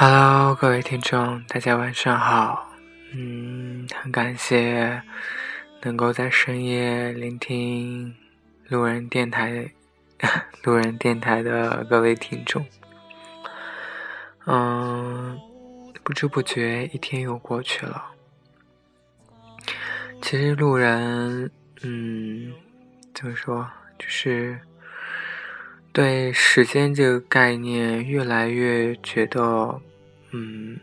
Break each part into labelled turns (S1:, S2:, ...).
S1: Hello，各位听众，大家晚上好。嗯，很感谢能够在深夜聆听路人电台、路人电台的各位听众。嗯，不知不觉一天又过去了。其实路人，嗯，怎么说，就是对时间这个概念越来越觉得，嗯，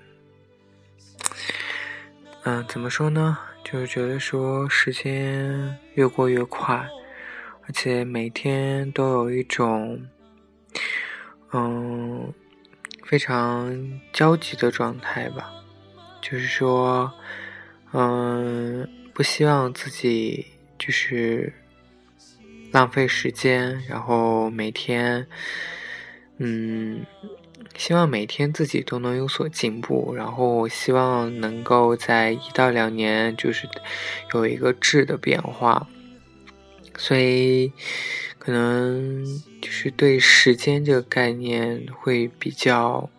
S1: 嗯，怎么说呢？就是觉得说时间越过越快，而且每天都有一种，嗯，非常焦急的状态吧。就是说，嗯。不希望自己就是浪费时间，然后每天，嗯，希望每天自己都能有所进步，然后希望能够在一到两年就是有一个质的变化，所以可能就是对时间这个概念会比较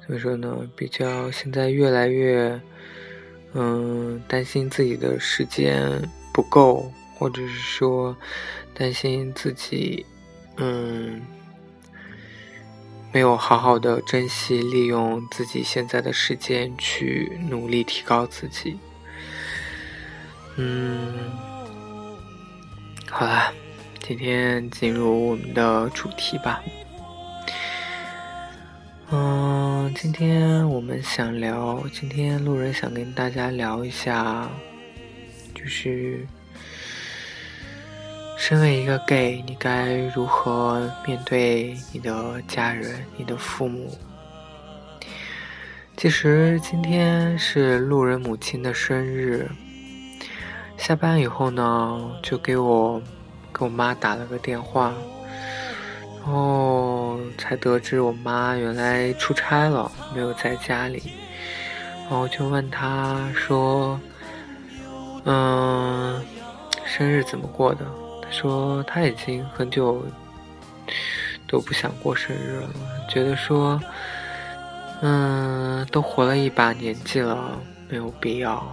S1: 怎么说呢？比较现在越来越。嗯，担心自己的时间不够，或者是说担心自己嗯没有好好的珍惜利用自己现在的时间去努力提高自己。嗯，好了，今天进入我们的主题吧。嗯，今天我们想聊，今天路人想跟大家聊一下，就是身为一个 gay，你该如何面对你的家人、你的父母？其实今天是路人母亲的生日，下班以后呢，就给我给我妈打了个电话。然后才得知我妈原来出差了，没有在家里。然后就问她说：“嗯，生日怎么过的？”说她已经很久都不想过生日了，觉得说，嗯，都活了一把年纪了，没有必要。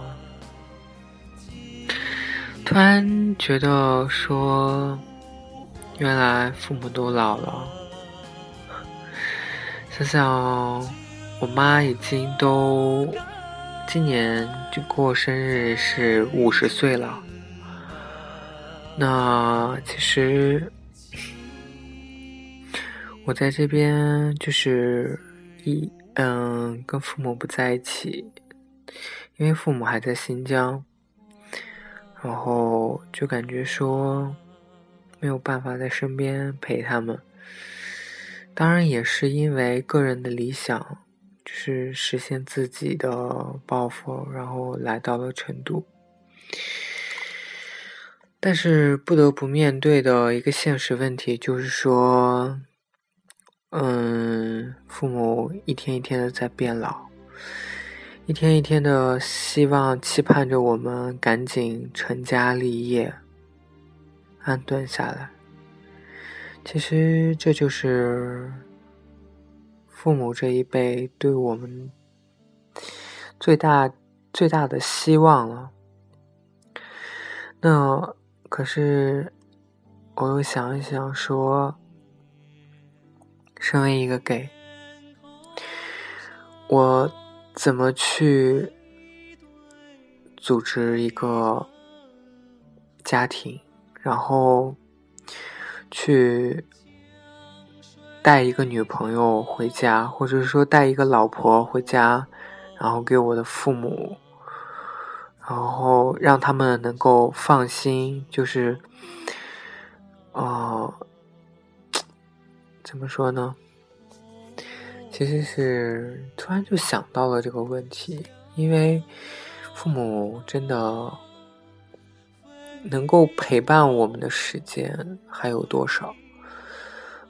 S1: 突然觉得说。原来父母都老了，想想我妈已经都今年就过生日是五十岁了。那其实我在这边就是一嗯跟父母不在一起，因为父母还在新疆，然后就感觉说。没有办法在身边陪他们，当然也是因为个人的理想，就是实现自己的抱负，然后来到了成都。但是不得不面对的一个现实问题就是说，嗯，父母一天一天的在变老，一天一天的希望期盼着我们赶紧成家立业。安顿下来，其实这就是父母这一辈对我们最大最大的希望了。那可是我又想一想，说，身为一个 gay，我怎么去组织一个家庭？然后去带一个女朋友回家，或者说带一个老婆回家，然后给我的父母，然后让他们能够放心，就是，呃，怎么说呢？其实是突然就想到了这个问题，因为父母真的。能够陪伴我们的时间还有多少？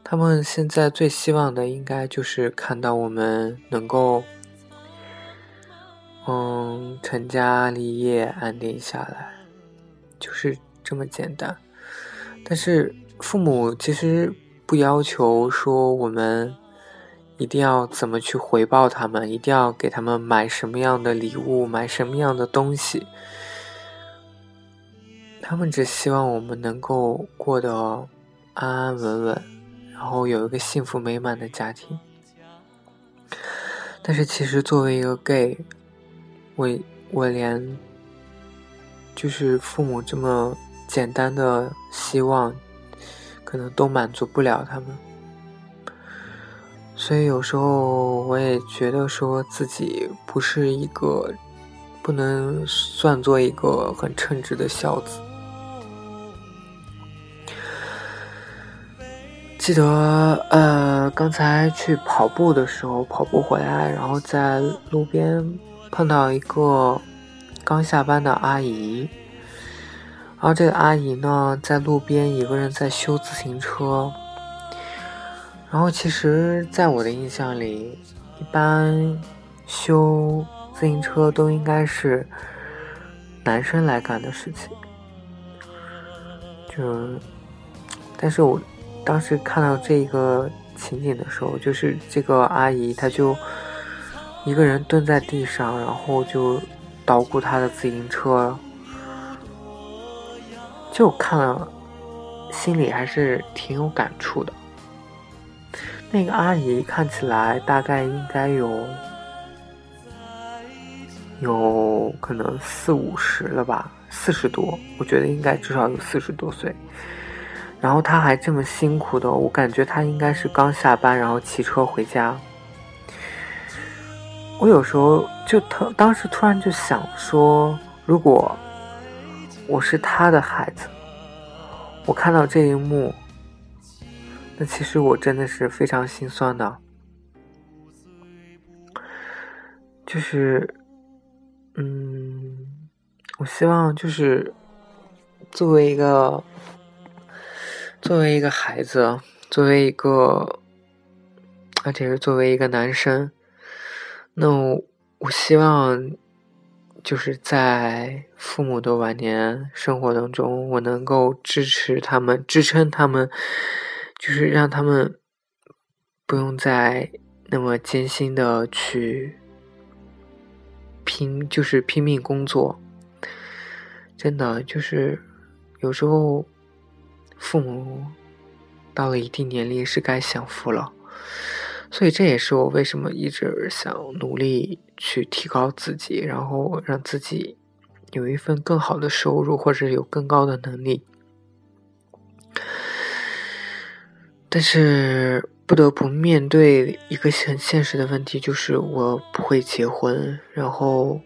S1: 他们现在最希望的应该就是看到我们能够，嗯，成家立业，安定下来，就是这么简单。但是父母其实不要求说我们一定要怎么去回报他们，一定要给他们买什么样的礼物，买什么样的东西。他们只希望我们能够过得安安稳稳，然后有一个幸福美满的家庭。但是，其实作为一个 gay，我我连就是父母这么简单的希望，可能都满足不了他们。所以有时候我也觉得说自己不是一个不能算作一个很称职的孝子。记得呃，刚才去跑步的时候，跑步回来，然后在路边碰到一个刚下班的阿姨，然后这个阿姨呢，在路边一个人在修自行车。然后，其实，在我的印象里，一般修自行车都应该是男生来干的事情。就，但是我当时看到这个情景的时候，就是这个阿姨，她就一个人蹲在地上，然后就捣鼓他的自行车，就看了，心里还是挺有感触的。那个阿姨看起来大概应该有，有可能四五十了吧，四十多，我觉得应该至少有四十多岁。然后她还这么辛苦的，我感觉她应该是刚下班，然后骑车回家。我有时候就特当时突然就想说，如果我是他的孩子，我看到这一幕。那其实我真的是非常心酸的，就是，嗯，我希望就是作为一个作为一个孩子，作为一个，而且是作为一个男生，那我我希望就是在父母的晚年生活当中，我能够支持他们，支撑他们。就是让他们不用再那么艰辛的去拼，就是拼命工作。真的，就是有时候父母到了一定年龄是该享福了。所以这也是我为什么一直想努力去提高自己，然后让自己有一份更好的收入，或者有更高的能力。但是不得不面对一个很现实的问题，就是我不会结婚，然后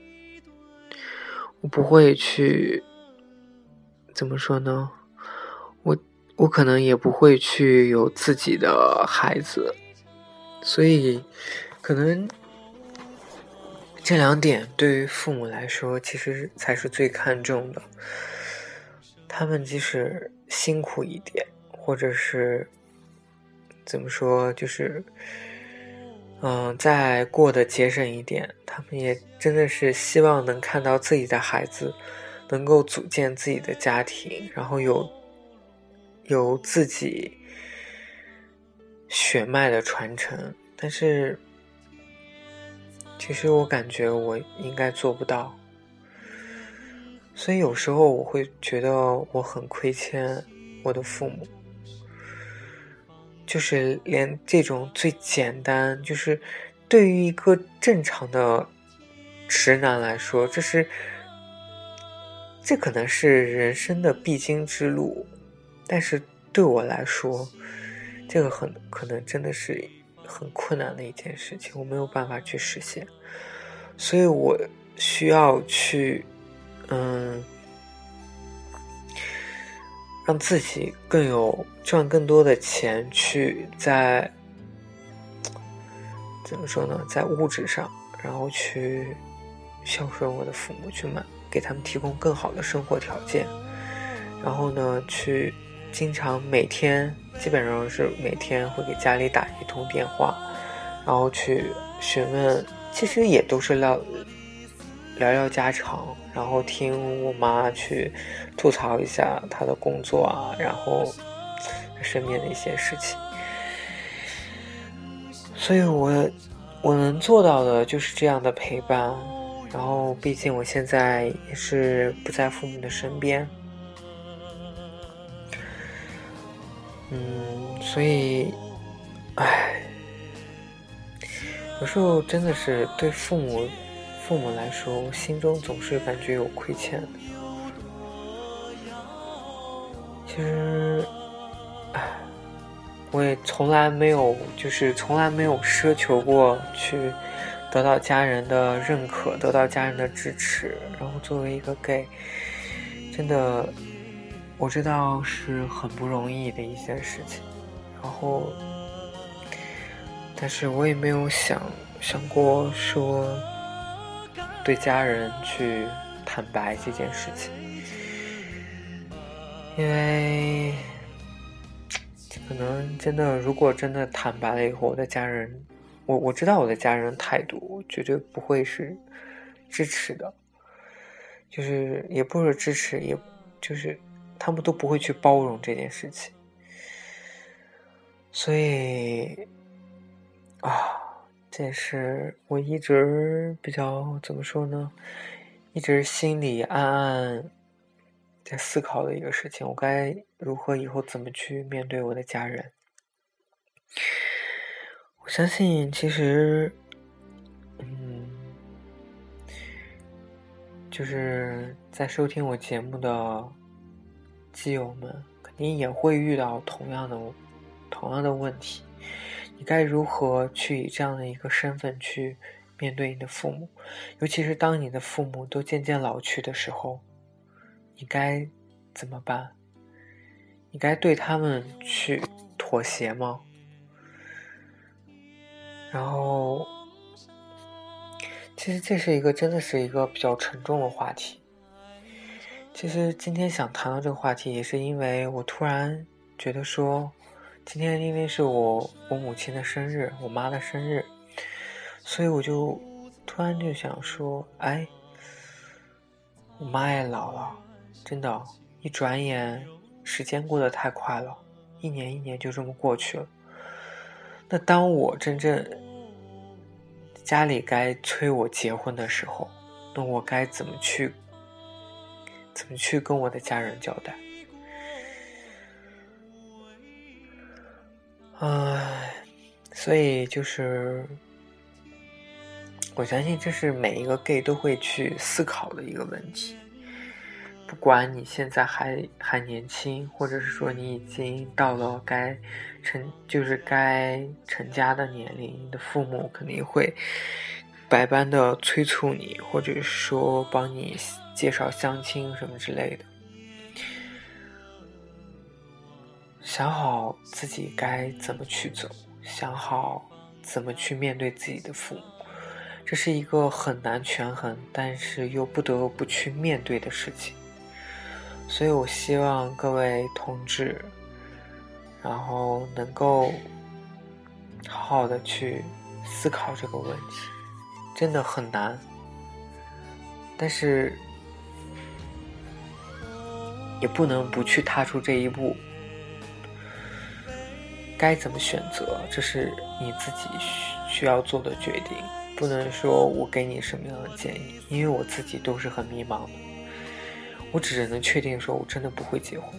S1: 我不会去怎么说呢？我我可能也不会去有自己的孩子，所以可能这两点对于父母来说，其实才是最看重的。他们即使辛苦一点，或者是。怎么说？就是，嗯，再过得节省一点，他们也真的是希望能看到自己的孩子能够组建自己的家庭，然后有有自己血脉的传承。但是，其实我感觉我应该做不到，所以有时候我会觉得我很亏欠我的父母。就是连这种最简单，就是对于一个正常的直男来说，这是这可能是人生的必经之路，但是对我来说，这个很可能真的是很困难的一件事情，我没有办法去实现，所以我需要去，嗯。让自己更有赚更多的钱，去在怎么说呢，在物质上，然后去孝顺我的父母，去买给他们提供更好的生活条件，然后呢，去经常每天基本上是每天会给家里打一通电话，然后去询问，其实也都是聊聊聊家常。然后听我妈去吐槽一下她的工作啊，然后身边的一些事情。所以我我能做到的就是这样的陪伴。然后，毕竟我现在也是不在父母的身边，嗯，所以，唉，有时候真的是对父母父母来说，心中总是感觉有亏欠的。其实，唉，我也从来没有，就是从来没有奢求过去。得到家人的认可，得到家人的支持，然后作为一个 gay，真的我知道是很不容易的一件事情。然后，但是我也没有想想过说对家人去坦白这件事情，因为可能真的，如果真的坦白了以后，我的家人。我我知道我的家人态度绝对不会是支持的，就是也不是支持，也就是他们都不会去包容这件事情，所以啊，这也是我一直比较怎么说呢，一直心里暗暗在思考的一个事情，我该如何以后怎么去面对我的家人。我相信，其实，嗯，就是在收听我节目的基友们，肯定也会遇到同样的、同样的问题。你该如何去以这样的一个身份去面对你的父母？尤其是当你的父母都渐渐老去的时候，你该怎么办？你该对他们去妥协吗？然后，其实这是一个真的是一个比较沉重的话题。其实今天想谈到这个话题，也是因为我突然觉得说，今天因为是我我母亲的生日，我妈的生日，所以我就突然就想说，哎，我妈也老了，真的，一转眼时间过得太快了，一年一年就这么过去了。那当我真正家里该催我结婚的时候，那我该怎么去？怎么去跟我的家人交代？唉，所以就是，我相信这是每一个 gay 都会去思考的一个问题。不管你现在还还年轻，或者是说你已经到了该成就是该成家的年龄，你的父母肯定会百般的催促你，或者说帮你介绍相亲什么之类的。想好自己该怎么去走，想好怎么去面对自己的父母，这是一个很难权衡，但是又不得不去面对的事情。所以，我希望各位同志，然后能够好好的去思考这个问题，真的很难，但是也不能不去踏出这一步。该怎么选择，这是你自己需需要做的决定，不能说我给你什么样的建议，因为我自己都是很迷茫的。我只能确定说，我真的不会结婚。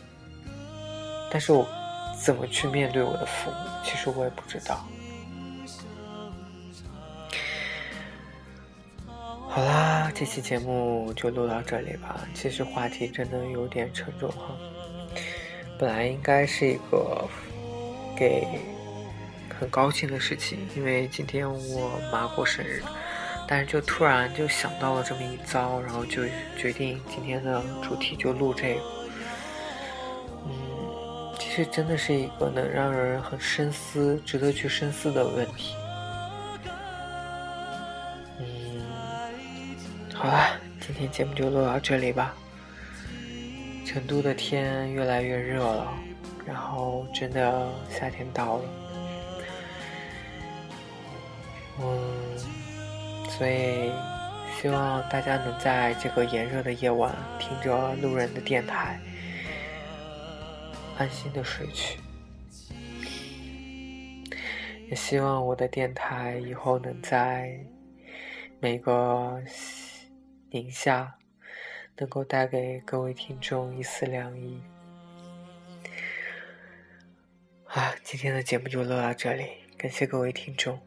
S1: 但是我怎么去面对我的父母，其实我也不知道。好啦，这期节目就录到这里吧。其实话题真的有点沉重哈。本来应该是一个给很高兴的事情，因为今天我妈过生日。但是就突然就想到了这么一遭，然后就决定今天的主题就录这个。嗯，其实真的是一个能让人很深思、值得去深思的问题。好了，今天节目就录到这里吧。成都的天越来越热了，然后真的夏天到了。嗯。所以，希望大家能在这个炎热的夜晚，听着路人的电台，安心的睡去。也希望我的电台以后能在每个宁夏能够带给各位听众一丝凉意。啊，今天的节目就录到这里，感谢各位听众。